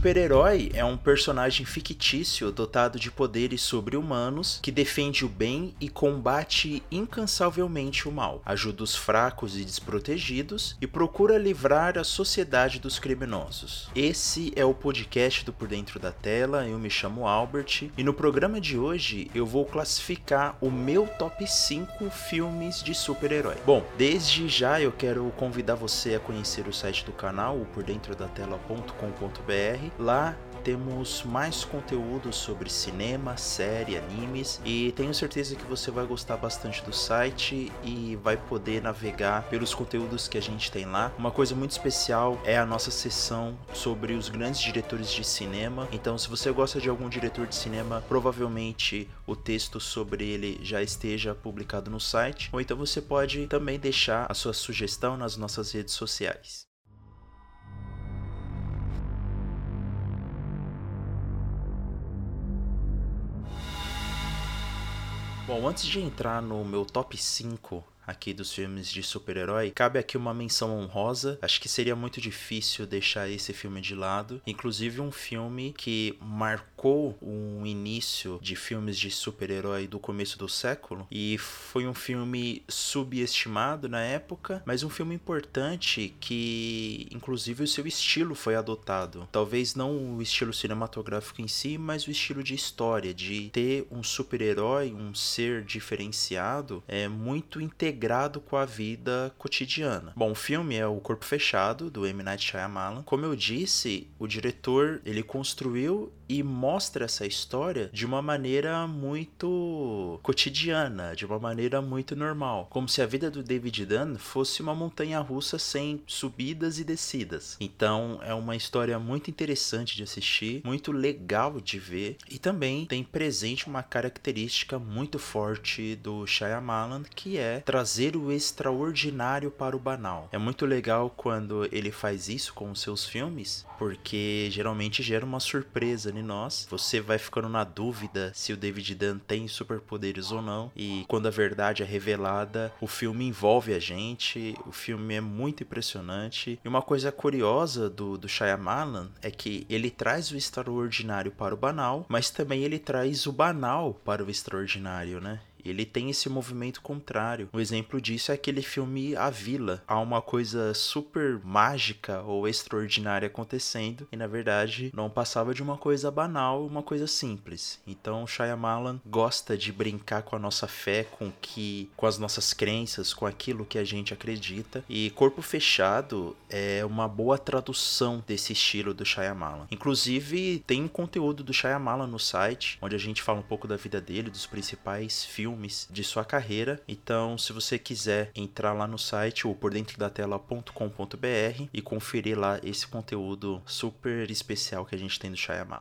super-herói é um personagem fictício dotado de poderes sobre-humanos que defende o bem e combate incansavelmente o mal, ajuda os fracos e desprotegidos e procura livrar a sociedade dos criminosos. Esse é o podcast do Por Dentro da Tela, eu me chamo Albert e no programa de hoje eu vou classificar o meu top 5 filmes de super-herói. Bom, desde já eu quero convidar você a conhecer o site do canal, o Lá temos mais conteúdo sobre cinema, série, animes e tenho certeza que você vai gostar bastante do site e vai poder navegar pelos conteúdos que a gente tem lá. Uma coisa muito especial é a nossa sessão sobre os grandes diretores de cinema. Então, se você gosta de algum diretor de cinema, provavelmente o texto sobre ele já esteja publicado no site, ou então você pode também deixar a sua sugestão nas nossas redes sociais. Bom, antes de entrar no meu top 5 aqui dos filmes de super-herói, cabe aqui uma menção honrosa. Acho que seria muito difícil deixar esse filme de lado. Inclusive um filme que marcou um início de filmes de super-herói do começo do século e foi um filme subestimado na época, mas um filme importante que inclusive o seu estilo foi adotado. Talvez não o estilo cinematográfico em si, mas o estilo de história, de ter um super-herói, um ser diferenciado, é muito integrado com a vida cotidiana. Bom, o filme é O Corpo Fechado, do M. Night Shyamalan. Como eu disse, o diretor, ele construiu e mostra essa história de uma maneira muito cotidiana, de uma maneira muito normal, como se a vida do David Dunn fosse uma montanha russa sem subidas e descidas. Então é uma história muito interessante de assistir, muito legal de ver e também tem presente uma característica muito forte do Shyamalan que é trazer o extraordinário para o banal. É muito legal quando ele faz isso com os seus filmes, porque geralmente gera uma surpresa em nós. Você vai ficando na dúvida se o David Dunn tem superpoderes ou não. E quando a verdade é revelada, o filme envolve a gente. O filme é muito impressionante. E uma coisa curiosa do, do Shyamalan é que ele traz o extraordinário para o banal, mas também ele traz o banal para o extraordinário, né? Ele tem esse movimento contrário. Um exemplo disso é aquele filme A Vila. Há uma coisa super mágica ou extraordinária acontecendo e na verdade não passava de uma coisa banal, uma coisa simples. Então Shyamalan gosta de brincar com a nossa fé, com que com as nossas crenças, com aquilo que a gente acredita. E Corpo Fechado é uma boa tradução desse estilo do Shyamalan. Inclusive tem um conteúdo do Shyamalan no site, onde a gente fala um pouco da vida dele, dos principais filmes filmes de sua carreira. Então, se você quiser entrar lá no site ou por dentro da tela.com.br e conferir lá esse conteúdo super especial que a gente tem do Shyamalan.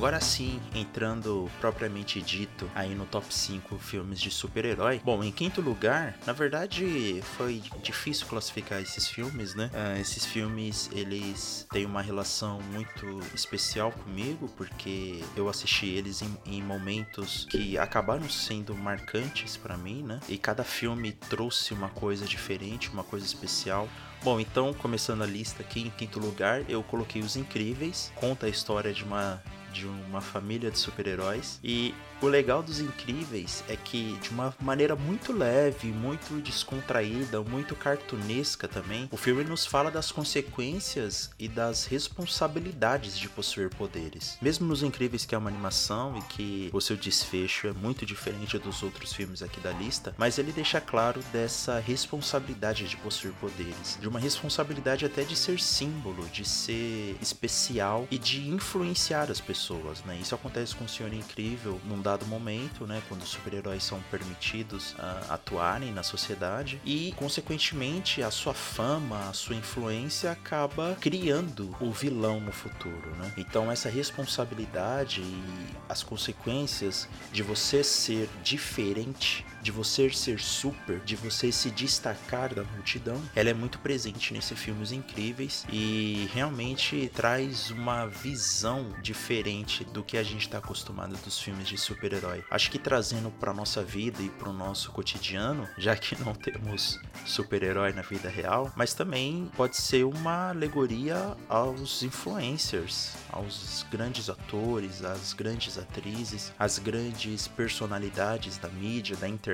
Agora sim, entrando propriamente dito aí no top 5 filmes de super-herói. Bom, em quinto lugar, na verdade foi difícil classificar esses filmes, né? Uh, esses filmes, eles têm uma relação muito especial comigo, porque eu assisti eles em, em momentos que acabaram sendo marcantes para mim, né? E cada filme trouxe uma coisa diferente, uma coisa especial. Bom, então, começando a lista aqui, em quinto lugar, eu coloquei Os Incríveis. Conta a história de uma de uma família de super-heróis. E o legal dos Incríveis é que, de uma maneira muito leve, muito descontraída, muito cartunesca também, o filme nos fala das consequências e das responsabilidades de possuir poderes. Mesmo nos Incríveis, que é uma animação e que o seu desfecho é muito diferente dos outros filmes aqui da lista, mas ele deixa claro dessa responsabilidade de possuir poderes, de uma responsabilidade até de ser símbolo, de ser especial e de influenciar as pessoas pessoas, né? Isso acontece com o Senhor Incrível num dado momento, né? Quando os super-heróis são permitidos uh, atuarem na sociedade e, consequentemente, a sua fama, a sua influência acaba criando o vilão no futuro, né? Então, essa responsabilidade e as consequências de você ser diferente de você ser super, de você se destacar da multidão, ela é muito presente nesses filmes incríveis e realmente traz uma visão diferente do que a gente está acostumado dos filmes de super-herói. Acho que trazendo para nossa vida e para o nosso cotidiano, já que não temos super-herói na vida real, mas também pode ser uma alegoria aos influencers, aos grandes atores, às grandes atrizes, às grandes personalidades da mídia, da internet,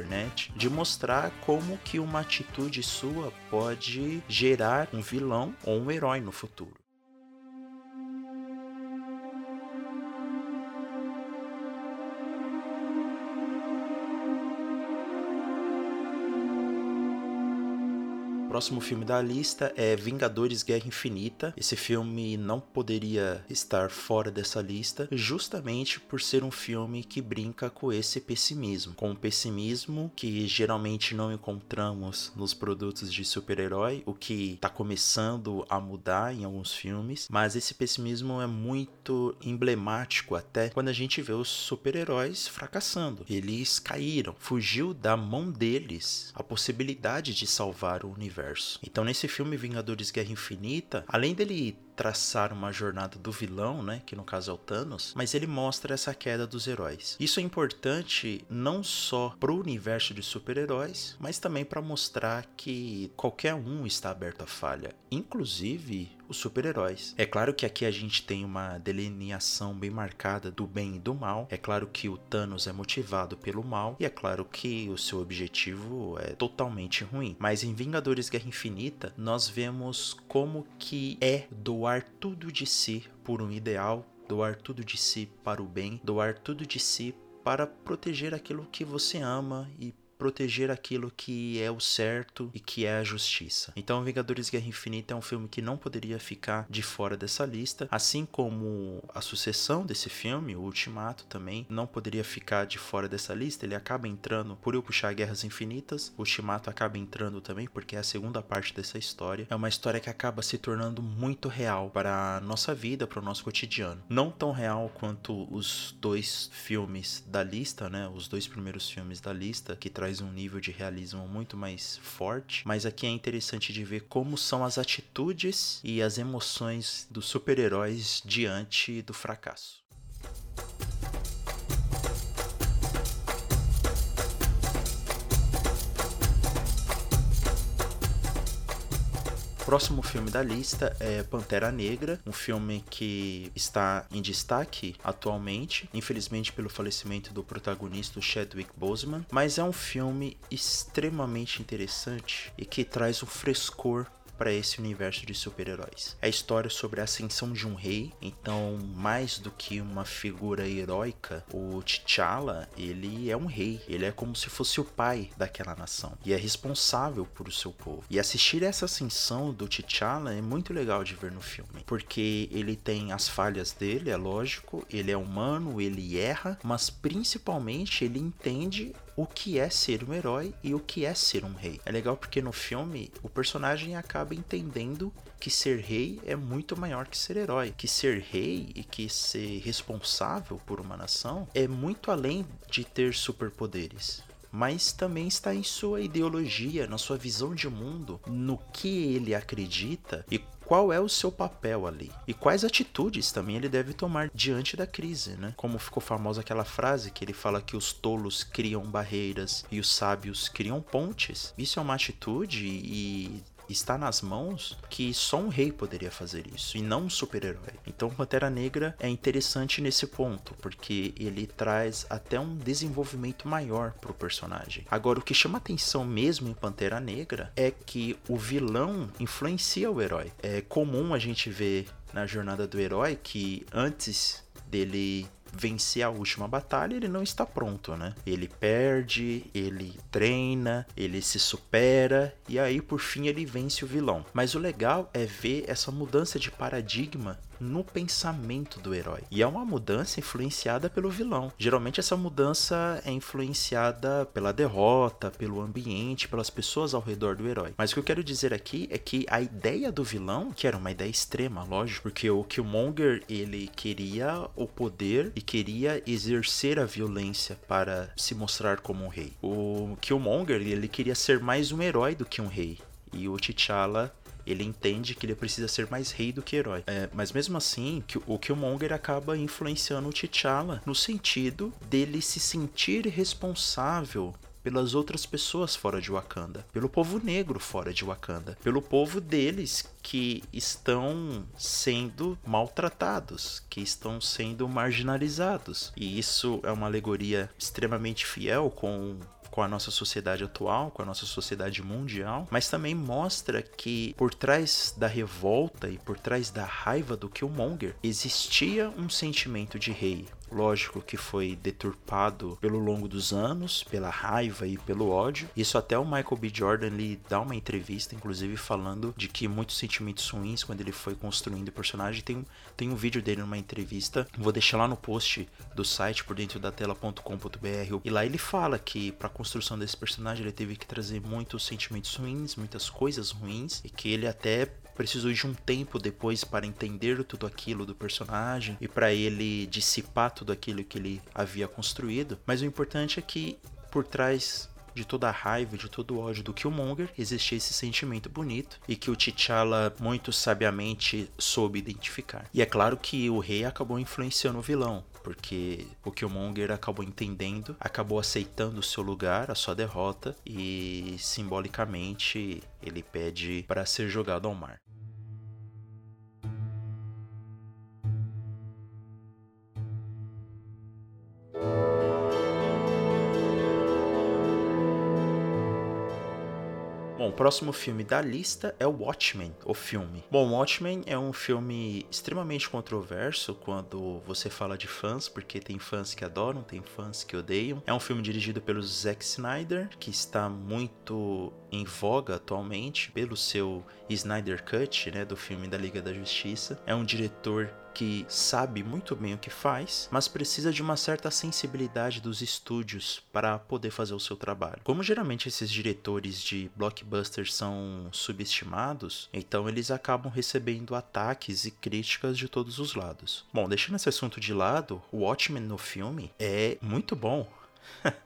de mostrar como que uma atitude sua pode gerar um vilão ou um herói no futuro. Próximo filme da lista é Vingadores Guerra Infinita. Esse filme não poderia estar fora dessa lista, justamente por ser um filme que brinca com esse pessimismo, com o pessimismo que geralmente não encontramos nos produtos de super-herói, o que está começando a mudar em alguns filmes, mas esse pessimismo é muito emblemático até quando a gente vê os super-heróis fracassando. Eles caíram, fugiu da mão deles a possibilidade de salvar o universo universo. Então, nesse filme Vingadores Guerra Infinita, além dele traçar uma jornada do vilão, né, que no caso é o Thanos, mas ele mostra essa queda dos heróis. Isso é importante não só para o universo de super-heróis, mas também para mostrar que qualquer um está aberto à falha, inclusive os super-heróis. É claro que aqui a gente tem uma delineação bem marcada do bem e do mal. É claro que o Thanos é motivado pelo mal e é claro que o seu objetivo é totalmente ruim. Mas em Vingadores Guerra Infinita, nós vemos como que é doar tudo de si por um ideal, doar tudo de si para o bem, doar tudo de si para proteger aquilo que você ama e proteger aquilo que é o certo e que é a justiça. Então, Vingadores Guerra Infinita é um filme que não poderia ficar de fora dessa lista, assim como a sucessão desse filme, o Ultimato também, não poderia ficar de fora dessa lista. Ele acaba entrando por eu puxar Guerras Infinitas, o Ultimato acaba entrando também porque é a segunda parte dessa história. É uma história que acaba se tornando muito real para a nossa vida, para o nosso cotidiano. Não tão real quanto os dois filmes da lista, né? Os dois primeiros filmes da lista que traz um nível de realismo muito mais forte, mas aqui é interessante de ver como são as atitudes e as emoções dos super-heróis diante do fracasso. Próximo filme da lista é Pantera Negra, um filme que está em destaque atualmente, infelizmente pelo falecimento do protagonista Chadwick Boseman, mas é um filme extremamente interessante e que traz um frescor para esse universo de super-heróis. É a história sobre a ascensão de um rei, então mais do que uma figura heróica, o T'Challa, ele é um rei, ele é como se fosse o pai daquela nação. E é responsável por o seu povo. E assistir essa ascensão do T'Challa é muito legal de ver no filme, porque ele tem as falhas dele, é lógico, ele é humano, ele erra, mas principalmente ele entende o que é ser um herói e o que é ser um rei. É legal porque no filme o personagem acaba entendendo que ser rei é muito maior que ser herói, que ser rei e que ser responsável por uma nação é muito além de ter superpoderes mas também está em sua ideologia, na sua visão de mundo, no que ele acredita e qual é o seu papel ali e quais atitudes também ele deve tomar diante da crise, né? Como ficou famosa aquela frase que ele fala que os tolos criam barreiras e os sábios criam pontes. Isso é uma atitude e está nas mãos que só um rei poderia fazer isso e não um super-herói. Então Pantera Negra é interessante nesse ponto, porque ele traz até um desenvolvimento maior pro personagem. Agora o que chama atenção mesmo em Pantera Negra é que o vilão influencia o herói. É comum a gente ver na jornada do herói que antes dele vencer a última batalha, ele não está pronto, né? Ele perde, ele treina, ele se supera e aí por fim ele vence o vilão. Mas o legal é ver essa mudança de paradigma no pensamento do herói. E é uma mudança influenciada pelo vilão. Geralmente essa mudança é influenciada pela derrota, pelo ambiente, pelas pessoas ao redor do herói. Mas o que eu quero dizer aqui é que a ideia do vilão, que era uma ideia extrema, lógico, porque o Killmonger ele queria o poder e queria exercer a violência para se mostrar como um rei. O Killmonger ele queria ser mais um herói do que um rei. E o T'Challa ele entende que ele precisa ser mais rei do que herói. É, mas mesmo assim, o Killmonger acaba influenciando o T'Challa no sentido dele se sentir responsável pelas outras pessoas fora de Wakanda, pelo povo negro fora de Wakanda, pelo povo deles que estão sendo maltratados, que estão sendo marginalizados. E isso é uma alegoria extremamente fiel com com a nossa sociedade atual, com a nossa sociedade mundial, mas também mostra que por trás da revolta e por trás da raiva do Killmonger existia um sentimento de rei, lógico que foi deturpado pelo longo dos anos, pela raiva e pelo ódio. Isso até o Michael B. Jordan ele dá uma entrevista, inclusive, falando de que muitos sentimentos ruins quando ele foi construindo o personagem. Tem, tem um vídeo dele numa entrevista, vou deixar lá no post do site por dentro da tela.com.br. E lá ele fala que para a construção desse personagem ele teve que trazer muitos sentimentos ruins, muitas coisas ruins, e que ele até precisou de um tempo depois para entender tudo aquilo do personagem e para ele dissipar tudo aquilo que ele havia construído. Mas o importante é que por trás de toda a raiva, de todo o ódio do Killmonger, existia esse sentimento bonito e que o T'Challa muito sabiamente soube identificar. E é claro que o rei acabou influenciando o vilão, porque o Killmonger acabou entendendo, acabou aceitando o seu lugar, a sua derrota e simbolicamente ele pede para ser jogado ao mar. Próximo filme da lista é o Watchmen, o filme. Bom, Watchmen é um filme extremamente controverso quando você fala de fãs, porque tem fãs que adoram, tem fãs que odeiam. É um filme dirigido pelo Zack Snyder, que está muito em voga atualmente pelo seu Snyder Cut, né, do filme da Liga da Justiça. É um diretor que sabe muito bem o que faz, mas precisa de uma certa sensibilidade dos estúdios para poder fazer o seu trabalho. Como geralmente esses diretores de blockbusters são subestimados, então eles acabam recebendo ataques e críticas de todos os lados. Bom, deixando esse assunto de lado, o Watchmen no filme é muito bom.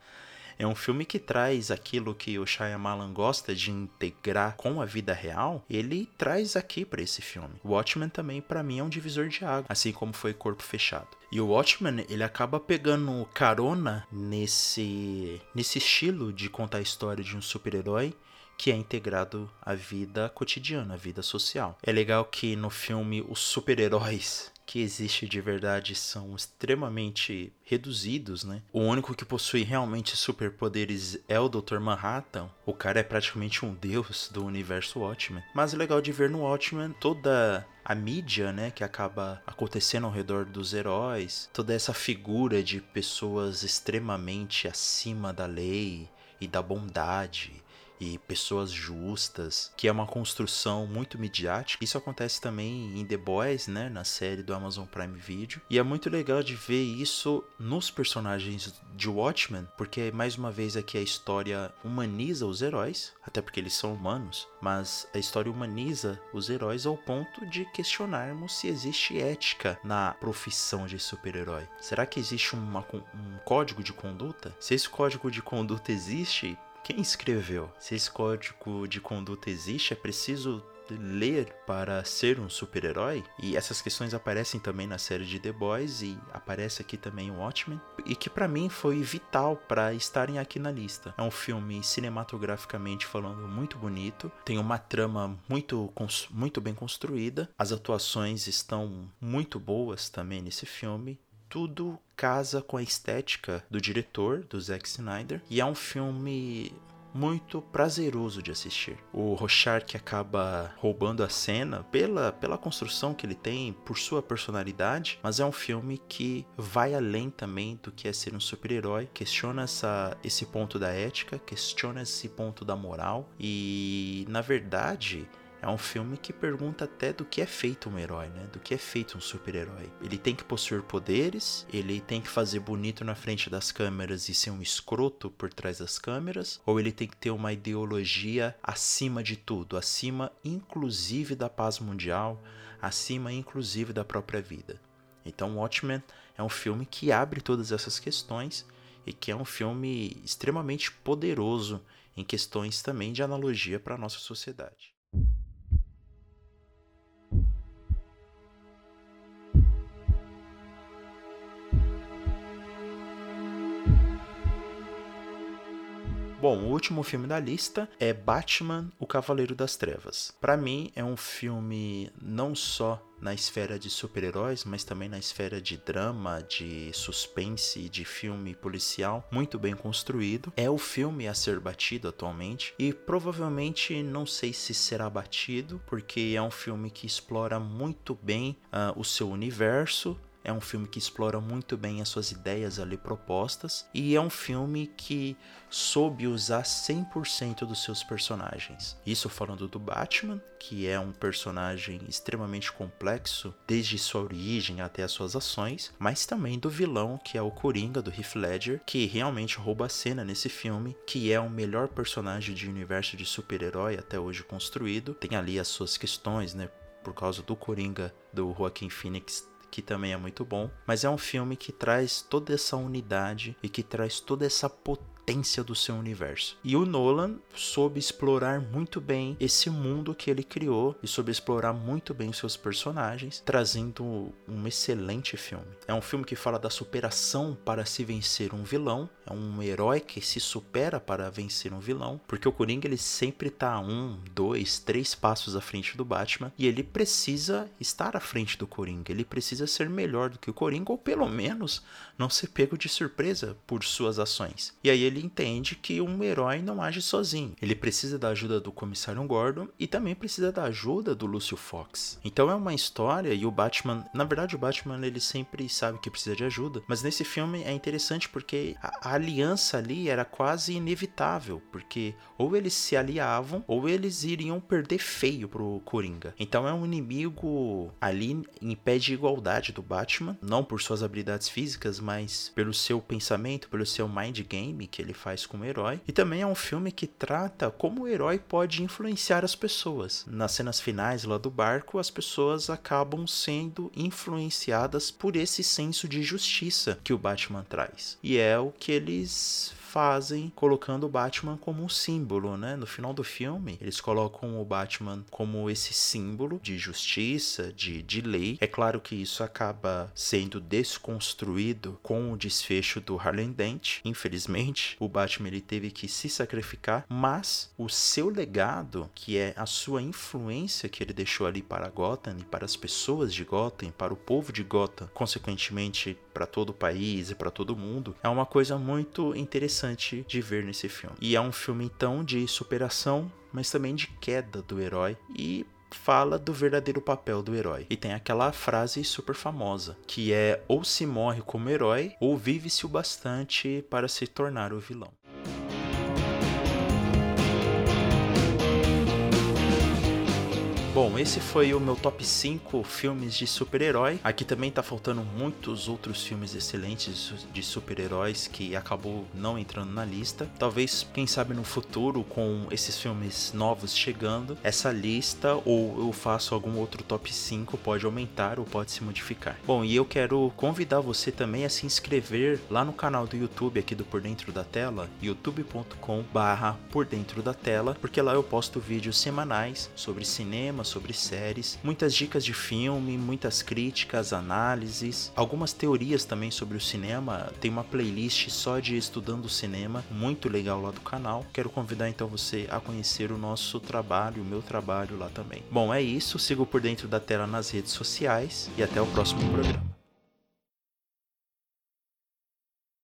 É um filme que traz aquilo que o Shyamalan gosta de integrar com a vida real, ele traz aqui para esse filme. O Watchmen também para mim é um divisor de água, assim como foi Corpo Fechado. E o Watchmen, ele acaba pegando carona nesse nesse estilo de contar a história de um super-herói que é integrado à vida cotidiana, à vida social. É legal que no filme os super-heróis que existe de verdade são extremamente reduzidos, né? O único que possui realmente superpoderes é o Dr. Manhattan. O cara é praticamente um deus do universo Watchmen. Mas é legal de ver no Watchmen toda a mídia, né, que acaba acontecendo ao redor dos heróis, toda essa figura de pessoas extremamente acima da lei e da bondade e pessoas justas, que é uma construção muito midiática. Isso acontece também em The Boys, né, na série do Amazon Prime Video. E é muito legal de ver isso nos personagens de Watchmen, porque mais uma vez aqui a história humaniza os heróis, até porque eles são humanos, mas a história humaniza os heróis ao ponto de questionarmos se existe ética na profissão de super-herói. Será que existe uma, um código de conduta? Se esse código de conduta existe, quem escreveu? Se esse código de conduta existe, é preciso ler para ser um super-herói? E essas questões aparecem também na série de The Boys e aparece aqui também o Watchmen, e que para mim foi vital para estarem aqui na lista. É um filme cinematograficamente falando muito bonito, tem uma trama muito muito bem construída, as atuações estão muito boas também nesse filme tudo casa com a estética do diretor, do Zack Snyder, e é um filme muito prazeroso de assistir. O Rorschach acaba roubando a cena pela, pela construção que ele tem, por sua personalidade, mas é um filme que vai além também do que é ser um super-herói, questiona essa, esse ponto da ética, questiona esse ponto da moral e, na verdade, É um filme que pergunta até do que é feito um herói, né? Do que é feito um super-herói. Ele tem que possuir poderes, ele tem que fazer bonito na frente das câmeras e ser um escroto por trás das câmeras, ou ele tem que ter uma ideologia acima de tudo, acima inclusive da paz mundial, acima inclusive da própria vida. Então, Watchmen é um filme que abre todas essas questões e que é um filme extremamente poderoso em questões também de analogia para a nossa sociedade. Bom, o último filme da lista é Batman, o Cavaleiro das Trevas. Para mim é um filme não só na esfera de super-heróis, mas também na esfera de drama, de suspense, de filme policial, muito bem construído. É o filme a ser batido atualmente e provavelmente não sei se será batido, porque é um filme que explora muito bem uh, o seu universo, é um filme que explora muito bem as suas ideias ali propostas e é um filme que soube usar 100% dos seus personagens. Isso falando do Batman, que é um personagem extremamente complexo desde sua origem até as suas ações, mas também do vilão, que é o Coringa do Heath Ledger, que realmente rouba a cena nesse filme, que é o melhor personagem de universo de super-herói até hoje construído. Tem ali as suas questões, né? Por causa do Coringa do Joaquin Phoenix que também é muito bom, mas é um filme que traz toda essa unidade e que traz toda essa potência potência do seu universo. E o Nolan soube explorar muito bem esse mundo que ele criou e soube explorar muito bem os seus personagens, trazendo um excelente filme. É um filme que fala da superação para se vencer um vilão, é um herói que se supera para vencer um vilão, porque o Coringa ele sempre tá um, dois, três passos à frente do Batman e ele precisa estar à frente do Coringa, ele precisa ser melhor do que o Coringa ou pelo menos não ser pego de surpresa por suas ações. E aí ele ele entende que um herói não age sozinho. Ele precisa da ajuda do comissário Gordon e também precisa da ajuda do Lúcio Fox. Então é uma história e o Batman, na verdade o Batman ele sempre sabe que precisa de ajuda, mas nesse filme é interessante porque a, a aliança ali era quase inevitável, porque ou eles se aliavam ou eles iriam perder feio pro Coringa. Então é um inimigo ali em pé de igualdade do Batman, não por suas habilidades físicas, mas pelo seu pensamento, pelo seu mind game que ele ele faz como herói. E também é um filme que trata como o herói pode influenciar as pessoas. Nas cenas finais lá do barco, as pessoas acabam sendo influenciadas por esse senso de justiça que o Batman traz. E é o que eles fazem colocando o Batman como um símbolo, né? No final do filme, eles colocam o Batman como esse símbolo de justiça, de, de lei. É claro que isso acaba sendo desconstruído com o desfecho do Harlem Dent. Infelizmente, o Batman ele teve que se sacrificar, mas o seu legado, que é a sua influência que ele deixou ali para Gotham e para as pessoas de Gotham, para o povo de Gotham, consequentemente para todo o país e para todo mundo, é uma coisa muito interessante de ver nesse filme. E é um filme então de superação, mas também de queda do herói e fala do verdadeiro papel do herói. E tem aquela frase super famosa, que é ou se morre como herói ou vive-se o bastante para se tornar o vilão. Bom, esse foi o meu top 5 filmes de super-herói. Aqui também tá faltando muitos outros filmes excelentes de super-heróis que acabou não entrando na lista. Talvez, quem sabe no futuro, com esses filmes novos chegando, essa lista ou eu faço algum outro top 5 pode aumentar ou pode se modificar. Bom, e eu quero convidar você também a se inscrever lá no canal do YouTube aqui do Por Dentro da Tela, youtube.com/barra Por Dentro da Tela, porque lá eu posto vídeos semanais sobre cinema sobre séries, muitas dicas de filme, muitas críticas, análises, algumas teorias também sobre o cinema. Tem uma playlist só de estudando cinema, muito legal lá do canal. Quero convidar então você a conhecer o nosso trabalho, o meu trabalho lá também. Bom, é isso. Sigo por dentro da tela nas redes sociais e até o próximo programa.